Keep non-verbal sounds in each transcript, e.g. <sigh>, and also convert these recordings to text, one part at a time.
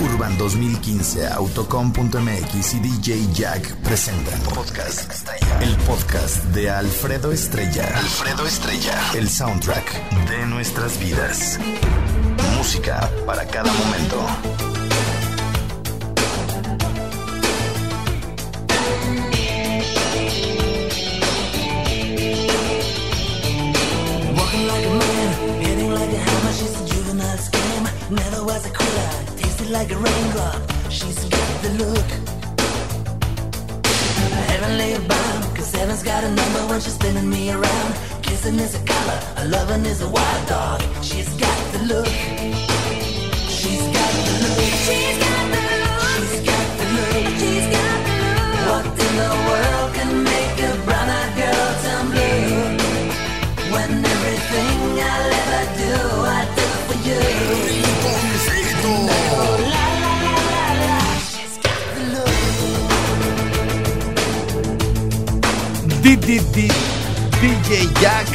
Urban 2015, Autocom.mx y DJ Jack presentan. Podcast Estrella. El podcast de Alfredo Estrella. Alfredo Estrella. El soundtrack de nuestras vidas. Música para cada momento. Walking like a Never was a quitter, tasted like a raindrop. She's got the look. Heavenly bound, cause heaven's got a number when she's spinning me around. Kissing is a color, a loving is a wild dog. She's got the look. She's got the look. She's got the look. She's got the look. She's got the look. Look. Di, di, di, DJ Jack.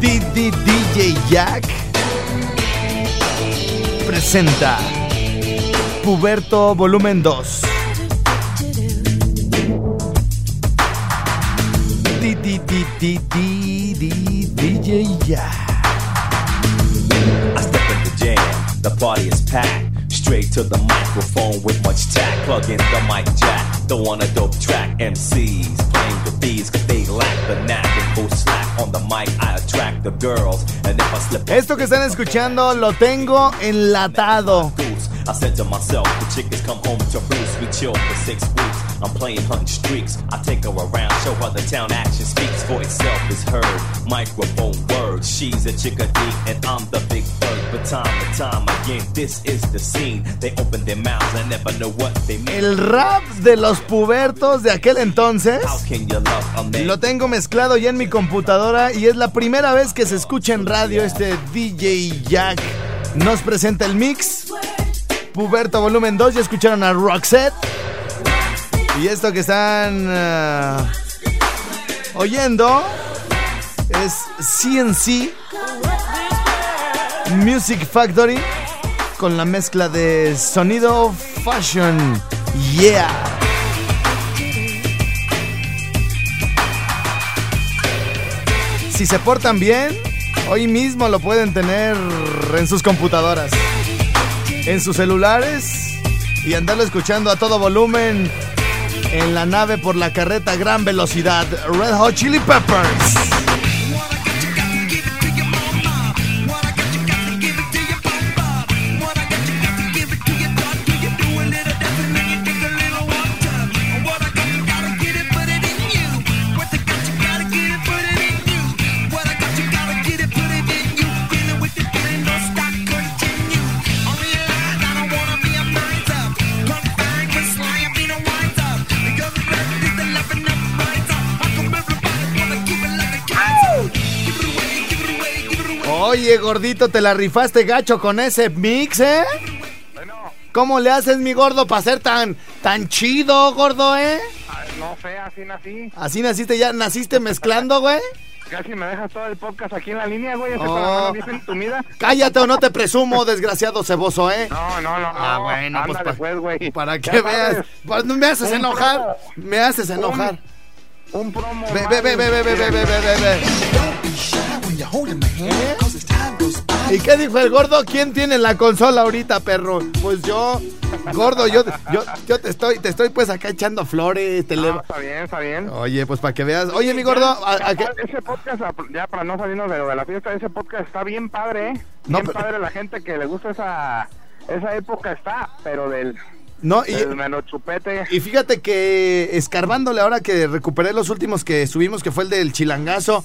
Di, di, DJ Jack. Presenta Puberto Volumen 2. Di, di, di, di, di, di, DJ Jack. I step in the jam, the party is packed. Straight to the microphone with much tact. Plug in the mic jack, throw on a dope track. MCs playing with these, cause they lack the knack. And full slack on the mic, I attract the girls. And if I slip Esto que están escuchando lo tengo enlatado. I said to myself, the chickens come home to roost. We chill for six weeks. I'm playing hunting streaks. I take her around, show her the town action speaks for itself is heard. Microphone words, she's a chickadee and I'm the big bird. But time and time again, this is the scene. They open their mouths and never know what they mean. El rap de los pubertos de aquel entonces lo tengo mezclado ya en mi computadora y es la primera vez que se escucha en radio este DJ Jack. Nos presenta el mix. Puberto Volumen 2, ya escucharon a Roxette. Y esto que están ah, oyendo es CNC Music Factory con la mezcla de sonido fashion. Yeah. Si se portan bien, hoy mismo lo pueden tener en sus computadoras, en sus celulares y andarlo escuchando a todo volumen en la nave por la carreta a gran velocidad. Red Hot Chili Peppers. Oye, gordito, te la rifaste gacho con ese mix, ¿eh? ¿Cómo le haces, mi gordo, para ser tan, tan chido, gordo, eh? No sé, así nací. Así naciste, ya naciste mezclando, güey. Casi me dejas todo el podcast aquí en la línea, güey. Oh. entumida. Cállate o no te presumo, desgraciado ceboso, ¿eh? No, no, no. Ah, no. bueno, pues, Ándale, pa- pues, güey. Para Ya que veas. sabes, Pues, me haces Un enojar. promo. Me haces enojar. Un promo. Ve, ve, ve, ve, ve, ve, ve, ve, ve, ve. ¿Y qué dijo el gordo? ¿Quién tiene la consola ahorita, perro? Pues yo, gordo, yo, yo, yo te estoy, te estoy pues acá echando flores, te No, está bien, está bien. Oye, pues para que veas. Oye, mi gordo, ¿a- a qué- Ese podcast, ya para no salirnos de la fiesta, ese podcast está bien padre, ¿eh? No, bien pero- padre la gente que le gusta esa, esa época está, pero del, no, y, del menos chupete. y fíjate que escarbándole ahora que recuperé los últimos que subimos, que fue el del chilangazo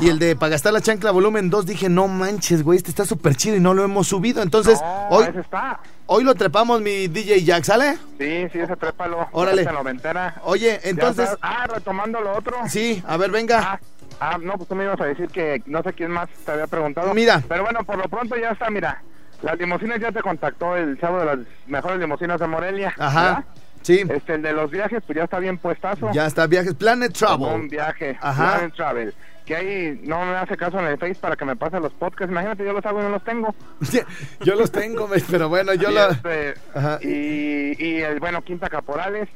y el de para gastar la chancla volumen 2, dije, no manches, güey, este está súper chido y no lo hemos subido. Entonces, no, hoy, está. hoy lo trepamos mi DJ Jack, ¿sale? Sí, sí, ese trépalo. Órale. Noventera. Oye, entonces. Ah, retomando lo otro. sí, a ver, venga. Ah, ah, no, pues tú me ibas a decir que no sé quién más te había preguntado. Mira. Pero bueno, por lo pronto ya está, mira. Las limusinas ya te contactó el chavo de las mejores limusinas de Morelia. Ajá, ¿verdad? sí, Este, el de los viajes, pues ya está bien puestazo. ya está, viajes, Planet Un Travel. viaje. Ajá. Plan and Travel. Que ahí no me hace caso en el Face para que me pase los podcasts. Imagínate, yo los hago y no los tengo. <laughs> yo los tengo, pero bueno, yo y, lo... este, Ajá. y, y el, bueno, Quinta Caporales.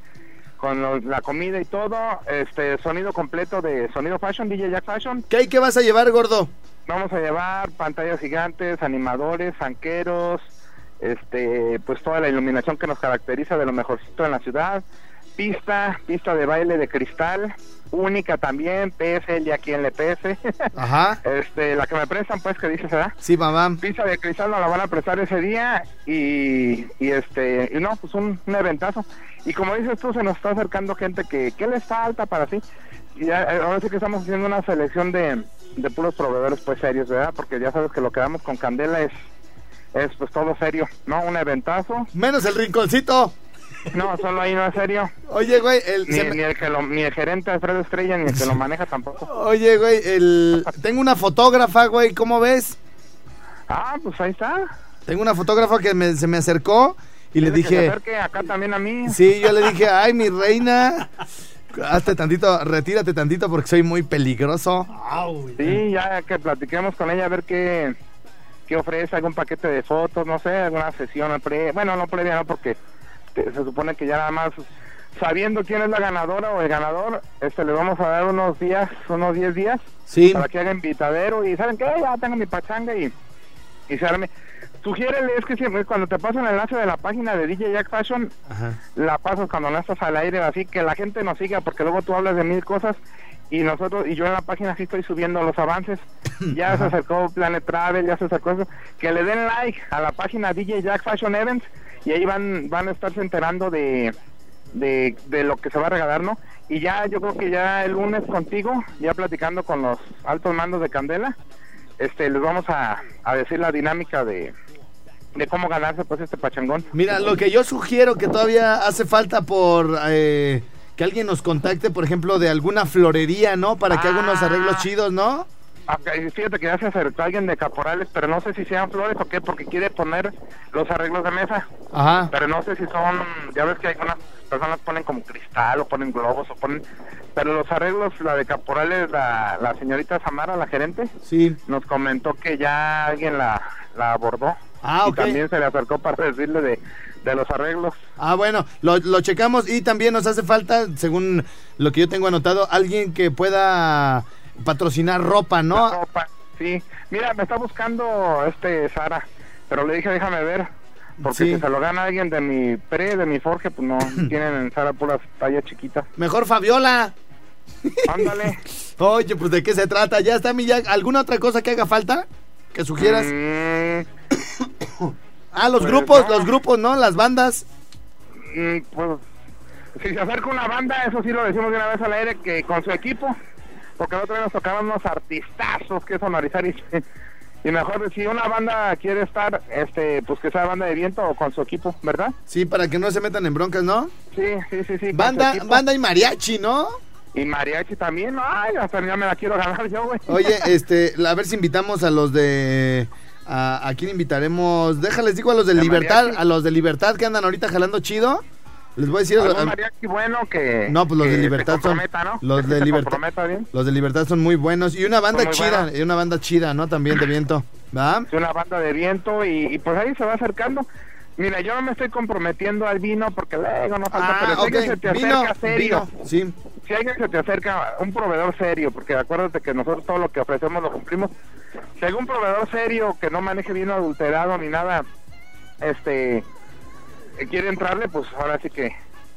Con lo- la comida y todo, este sonido completo de Sonido Fashion, DJ Jack Fashion. ¿Qué hay que vas a llevar, gordo? Vamos a llevar pantallas gigantes, animadores, zanqueros, este, pues toda la iluminación que nos caracteriza de lo mejorcito en la ciudad, pista, pista de baile de cristal, única también, PSL y aquí en el PS, <laughs> Ajá. este, la que me prestan pues que dices, ¿verdad? Sí, mamá. Pista de cristal nos la van a prestar ese día y, y este, y no, pues un, un eventazo. Y como dices tú, se nos está acercando gente que, que les falta para sí. Y ya, eh, ahora sí que estamos haciendo una selección de, de puros proveedores pues serios, ¿verdad? Porque ya sabes que lo que damos con Candela es, es pues todo serio, ¿no? Un eventazo. Menos el rinconcito. No, solo ahí no es serio. Oye, güey, el... Ni, me- ni el que lo, ni el gerente Alfredo Estrella, ni el que lo maneja tampoco. Oye, güey, el... Tengo una fotógrafa, güey, ¿cómo ves? Ah, pues ahí está. Tengo una fotógrafa que me- se me acercó y le Dice que se dije... acerque acá también a mí. Sí, yo le dije, ay, mi reina, hazte tantito, retírate tantito porque soy muy peligroso. Sí, ya que platiquemos con ella a ver qué, qué ofrece, algún paquete de fotos, no sé, alguna sesión pre, bueno, no previa, no, porque se supone que ya nada más sabiendo quién es la ganadora o el ganador, este le vamos a dar unos días, unos 10 días Sí, para que haga invitadero y saben que ya tengo mi pachanga y, y se arme. Sugiérele, es que siempre cuando te pasan el enlace de la página de DJ Jack Fashion, Ajá. la pasas cuando no estás al aire, así que la gente nos siga, porque luego tú hablas de mil cosas y nosotros, y yo en la página sí estoy subiendo los avances. <laughs> Ya se acercó Planet Travel, ya se acercó eso. Que le den like a la página DJ Jack Fashion Events y ahí van, van a estarse enterando de, de, de lo que se va a regalar, ¿no? Y ya, yo creo que ya el lunes contigo, ya platicando con los altos mandos de Candela, este, les vamos a, a decir la dinámica de, de cómo ganarse pues este pachangón. mira, lo que yo sugiero que todavía hace falta por eh, que alguien nos contacte, por ejemplo, de alguna florería, ¿no? Para que haga unos Ah. arreglos chidos, ¿no? Fíjate que ya se acercó alguien de Caporales, pero no sé si sean flores o qué, porque quiere poner los arreglos de mesa. Ajá. Pero no sé si son, ya ves que algunas personas ponen como cristal o ponen globos o ponen... Pero los arreglos, la de Caporales, la, la señorita Samara, la gerente, Sí. nos comentó que ya alguien la, la abordó. Ah, y ok. también se le acercó para decirle de, de los arreglos. Ah, bueno, lo, lo checamos y también nos hace falta, según lo que yo tengo anotado, alguien que pueda patrocinar ropa, ¿no? La ropa, sí. Mira, me está buscando este Sara, pero le dije déjame ver, porque Sí. si se lo gana alguien de mi pre, de mi Forge, pues no <laughs> tienen en Sara puras tallas chiquitas. Mejor Fabiola. Ándale. <laughs> Oye, pues de qué se trata. Ya está mi Jack. ¿Alguna otra cosa que haga falta? Que sugieras. Mm, ah, los pues grupos, no. los grupos, ¿no? Las bandas. mm, pues, si se acerca una banda, eso sí lo decimos de una vez al aire, que con su equipo, porque el otro día nos tocaban unos artistazos que sonorizar y, <laughs> y mejor si una banda quiere estar, este, pues que sea banda de viento o con su equipo, ¿verdad? Sí, para que no se metan en broncas, ¿no? Sí, sí, sí, sí. Banda, banda y mariachi, ¿no? Y mariachi también, ay, hasta ya me la quiero ganar yo, güey. Oye, <laughs> este, a ver si invitamos a los de. ¿A, a quién invitaremos? Déjales, digo a los de ¿De Libertad, mariachi? a los de Libertad que andan ahorita jalando chido. Les voy a decir. Algún a- mariachi bueno que. No, pues los de Libertad son. Los de <laughs> Libertad. Los de Libertad son muy buenos. Y una banda chida, y una banda chida, ¿no? También de viento. ¿Va? Es una banda de viento y, y pues ahí se va acercando. Mira, yo no me estoy comprometiendo al vino porque luego no falta, Ah, pero sé que se te Vino, acerca serio. vino, sí. si alguien se te acerca, un proveedor serio, porque acuérdate que nosotros todo lo que ofrecemos lo cumplimos. Si un proveedor serio que no maneje vino adulterado ni nada, este, que quiere entrarle, pues ahora sí que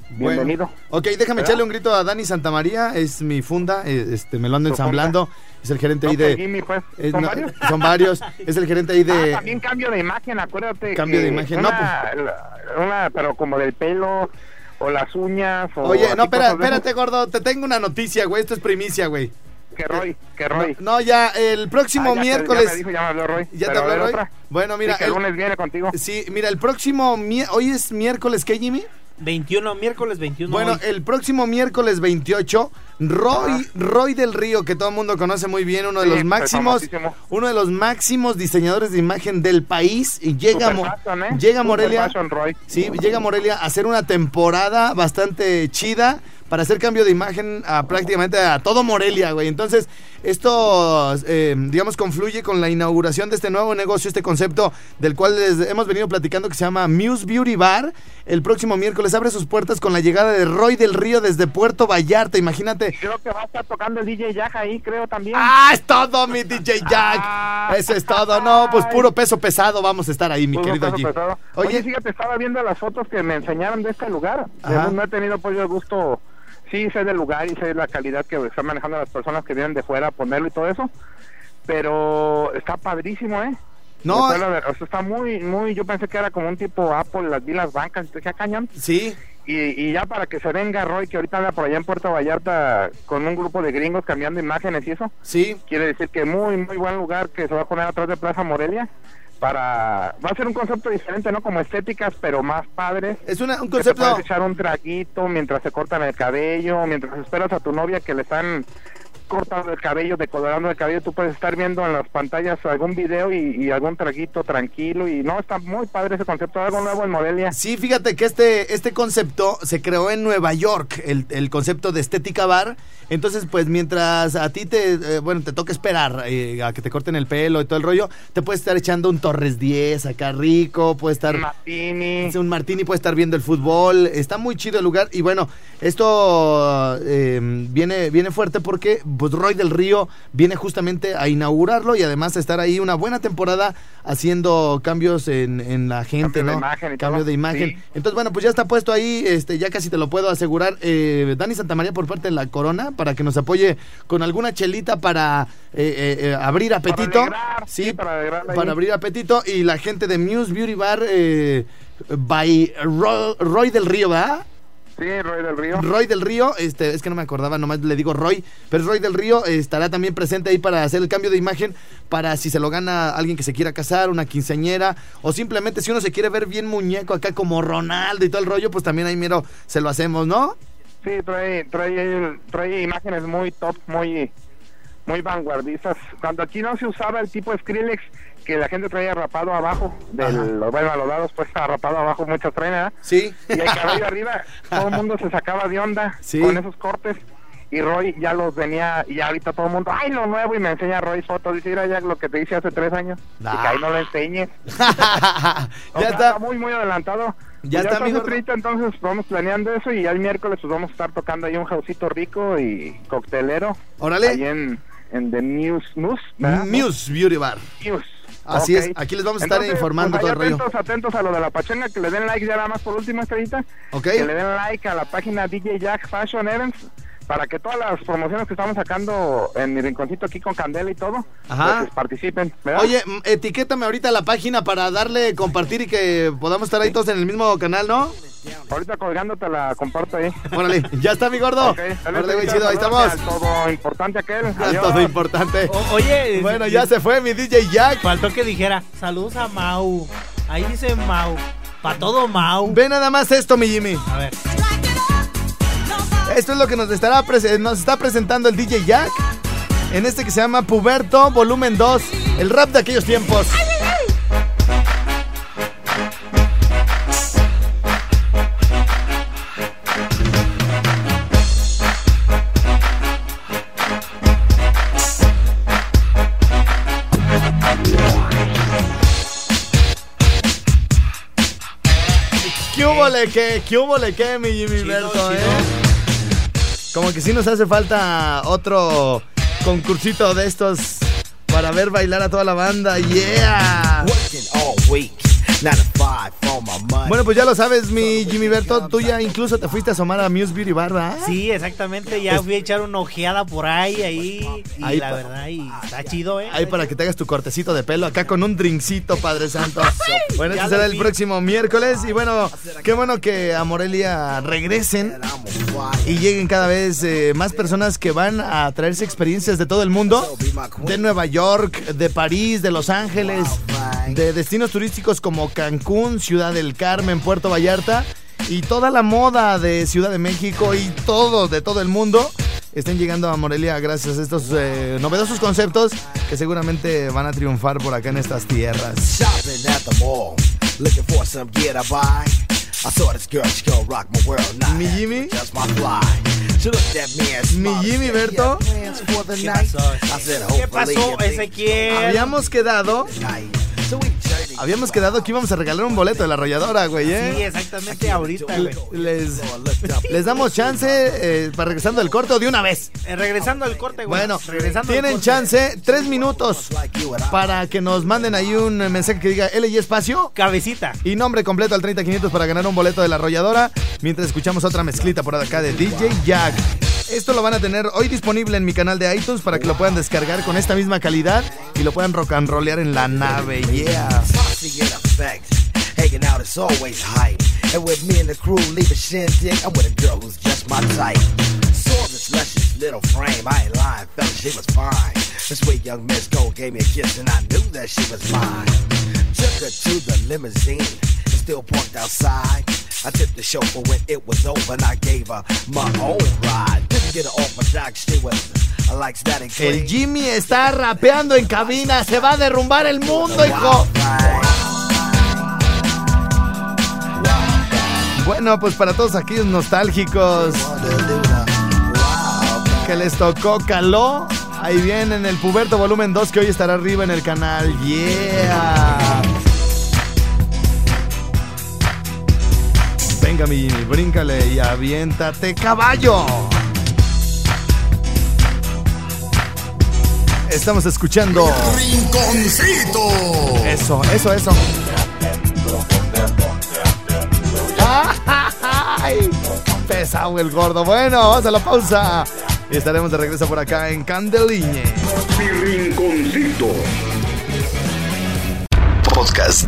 Bueno. bienvenido. Ok, déjame ¿Verdad? echarle un grito a Dani Santamaría, es mi funda, eh, este, me lo ando ensamblando, es el gerente ahí No, pues, de... Jimmy, pues, eh, ¿son no, varios? <laughs> son varios, es el gerente ahí Ah, de... también cambio de imagen, acuérdate. Cambio de imagen, no, pues. una, pero como del pelo, o las uñas, o Oye, no, espera, espérate, gordo, te tengo una noticia, güey, esto es primicia, güey. Que Roy, que Roy. No, ya, el próximo Ah, ya te- miércoles... ya me dijo, ya me habló Roy. ¿Ya te habló Roy? otra. Bueno, mira, Sí, que el- lunes viene contigo. Sí, mira, el próximo... mi- Hoy es miércoles, ¿qué, Jimmy? 21, miércoles 21. Bueno, hoy. el próximo miércoles 28, Roy, Roy del Río, que todo el mundo conoce muy bien, uno de Sí, los máximos, uno de los máximos diseñadores de imagen del país, y llega, Mo- fashion, ¿eh? llega Morelia, fashion, Roy. sí, llega a Morelia a hacer una temporada bastante chida para hacer cambio de imagen a prácticamente a todo Morelia, güey. Entonces, esto, eh, digamos, confluye con la inauguración de este nuevo negocio, este concepto del cual les hemos venido platicando que se llama Muse Beauty Bar. El próximo miércoles abre sus puertas con la llegada de Roy del Río desde Puerto Vallarta, imagínate. Creo que va a estar tocando el DJ Jack ahí, creo también. ¡Ah, es todo, mi DJ Jack! Ah. Eso es todo. No, pues puro peso pesado vamos a estar ahí, mi Puro querido peso G. pesado. Oye, Oye, fíjate, estaba viendo las fotos que me enseñaron de este lugar. No he tenido pues el gusto, sí sé del lugar y sé la calidad que están manejando las personas que vienen de fuera a ponerlo y todo eso. Pero está padrísimo, ¿eh? no, o sea, está muy, muy, yo pensé que era como un tipo Apple, las vi las bancas, y dije, "Ah, cañón. sí, Y, y ya para que se venga Roy, que ahorita anda por allá en Puerto Vallarta con un grupo de gringos cambiando imágenes y eso, sí. quiere decir que muy, muy buen lugar que se va a poner atrás de Plaza Morelia para... Va a ser un concepto diferente, ¿no? Como estéticas, pero más padres. Es una- un Que te concepto... puedes echar un traguito mientras se cortan el cabello, mientras esperas a tu novia que le están cortando el cabello, decolorando el cabello, tú puedes estar viendo en las pantallas algún video y, y algún traguito tranquilo y no, está muy padre ese concepto, algo nuevo en Morelia. Sí, fíjate que este, este concepto se creó en Nueva York, el, el concepto de estética bar. Entonces, pues mientras a ti te, eh, bueno, te toca esperar eh, a que te corten el pelo y todo el rollo, te puedes estar echando un Torres 10 acá rico, puedes estar... Martini. Es un martini, puede estar viendo el fútbol. Está muy chido el lugar. Y bueno, esto eh, viene, viene fuerte porque pues, Roy del Río viene justamente a inaugurarlo y además a estar ahí una buena temporada haciendo cambios en, en la gente, Cambio de ¿no? imagen y Cambio todo. de imagen. Sí. Entonces, bueno, pues ya está puesto ahí, este, ya casi te lo puedo asegurar. Eh, Dani Santamaría por parte de la Corona para que nos apoye con alguna chelita para eh, eh, eh, abrir apetito. alegrar, sí, para para abrir apetito. Y la gente de Muse Beauty Bar eh, by Ro- Roy del Río, ¿verdad? Sí, Roy del Río. Roy del Río, este, es que no me acordaba, nomás le digo Roy, pero Roy del Río eh, estará también presente ahí para hacer el cambio de imagen, para si se lo gana alguien que se quiera casar, una quinceañera, o simplemente si uno se quiere ver bien muñeco acá como Ronaldo y todo el rollo, pues también ahí miro, se lo hacemos, ¿no? Sí, trae, trae, trae imágenes muy top, muy, muy vanguardistas. Cuando aquí no se usaba el tipo Skrillex, que la gente traía rapado abajo, del, bueno, a los lados pues rapado abajo, muchas traen, ¿verdad? Sí. Y el cabello arriba, todo el mundo se sacaba de onda Sí. con esos cortes. Y Roy ya los venía, y ahorita todo el mundo, ¡ay, lo nuevo! Y me enseña Roy fotos. Dice, mira ya lo que te hice hace tres años. Y Ah. que ahí no lo enseñes. <laughs> ya O sea, está. muy, muy adelantado. Ya Pues está, mi está ahorita, entonces vamos planeando eso y ya el miércoles pues vamos a estar tocando ahí un jausito rico y coctelero. Órale. Ahí en, en The Muse, Muse, ¿verdad? Muse Beauty Bar. Muse. Así Ok. es, aquí les vamos a estar Entonces, informando pues, todo el rollo. atentos, atentos a lo de la pachanga, que le den like ya nada más por última estrellita. Ok. Que le den like a la página DJ Jack Fashion Events para que todas las promociones que estamos sacando en mi rinconcito aquí con Candela y todo, Ajá. pues participen, ¿verdad? Oye, etiquétame ahorita la página para darle compartir y que podamos estar ahí todos en el mismo canal, ¿no? Ahorita colgando te la comparto ahí. Órale, ya está mi gordo. Ok, dale, Órale, güey, Estrellita, chido, ahí saludos estamos. Todo importante aquel. <laughs> Adiós. todo importante. O- oye, Bueno, ya se fue mi DJ Jack. Faltó que dijera, saludos a Mau. Ahí dice Mau. Pa' todo Mau. Ve nada más esto, mi Jimmy. A ver. Esto es lo que nos estará nos está presentando el DJ Jack en este que se llama Puberto Volumen 2, el rap de aquellos tiempos. ¿Qué hubo le que? ¿Qué hubo le que, mi Jimmy Chido, Berto, chido. eh? Como que sí nos hace falta otro concursito de estos para ver bailar a toda la banda. ¡Yeah! Bueno, pues ya lo sabes, mi Jimmy Berto. Tú ya incluso te fuiste a asomar a Muse Beauty Bar, ¿verdad? Sí, exactamente. Ya fui a echar una ojeada por ahí, ahí. Y Ahí la verdad, y está chido, ¿eh? Ahí para que te hagas tu cortecito de pelo acá con un drinkcito, Padre Santo. Bueno, este será el próximo miércoles. Y bueno, qué bueno que a Morelia regresen y lleguen cada vez eh, más personas que van a traerse experiencias de todo el mundo. De Nueva York, de París, de Los Ángeles, de destinos turísticos como Cancún, Ciudad del Carmen, Puerto Vallarta. Y toda la moda de Ciudad de México y todo, de todo el mundo, estén llegando a Morelia gracias a estos eh, novedosos conceptos que seguramente van a triunfar por acá en estas tierras. Mi Jimmy. Mi. Jimmy, Berto. "You have plans for the ¿Qué night?" pasó? I said, ¿Qué "Hopefully pasó, you think Ezequiel? Habíamos quedado, habíamos quedado que íbamos a regalar un boleto de la arrolladora, güey, Sí, ¿eh? exactamente ahorita, güey. Les, les damos chance eh, para regresando del corte o de una vez. Eh, regresando al corte, güey. Bueno, regresando al tienen corte. chance, tres minutos, para que nos manden ahí un mensaje que diga L y espacio Cabecita. y nombre completo al 30500 para ganar un boleto de la arrolladora, mientras escuchamos otra mezclita por acá de DJ Jack. Esto lo van a tener hoy disponible en mi canal de iTunes para que lo puedan descargar con esta misma calidad y lo puedan rock and rollear en la nave. Yeah. Hanging out is always hype. And with me and the crew leave a shindig, I'm with a girl who's just my type. Saw this luscious little frame, I ain't lying, fella, she was fine. This sweet young Miss Gold gave me a kiss and I knew that she was mine. Took her to the limousine, and still parked outside. I tipped the chauffeur when it was over and I gave her my own ride. El. Jimmy está rapeando en cabina, se va a derrumbar el mundo, hijo. Bueno, pues para todos aquellos nostálgicos que les tocó caló, ahí viene el Puberto Volumen 2 que hoy estará arriba en el canal. Yeah. Venga, mi Jimmy, bríncale y aviéntate, caballo. Estamos escuchando. Rinconcito. Eso, eso, eso. ¡Ay! Pesado el gordo. Bueno, vamos a la pausa. Y estaremos de regreso por acá en Candeliñe. Mi rinconcito. Podcast.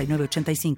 906985.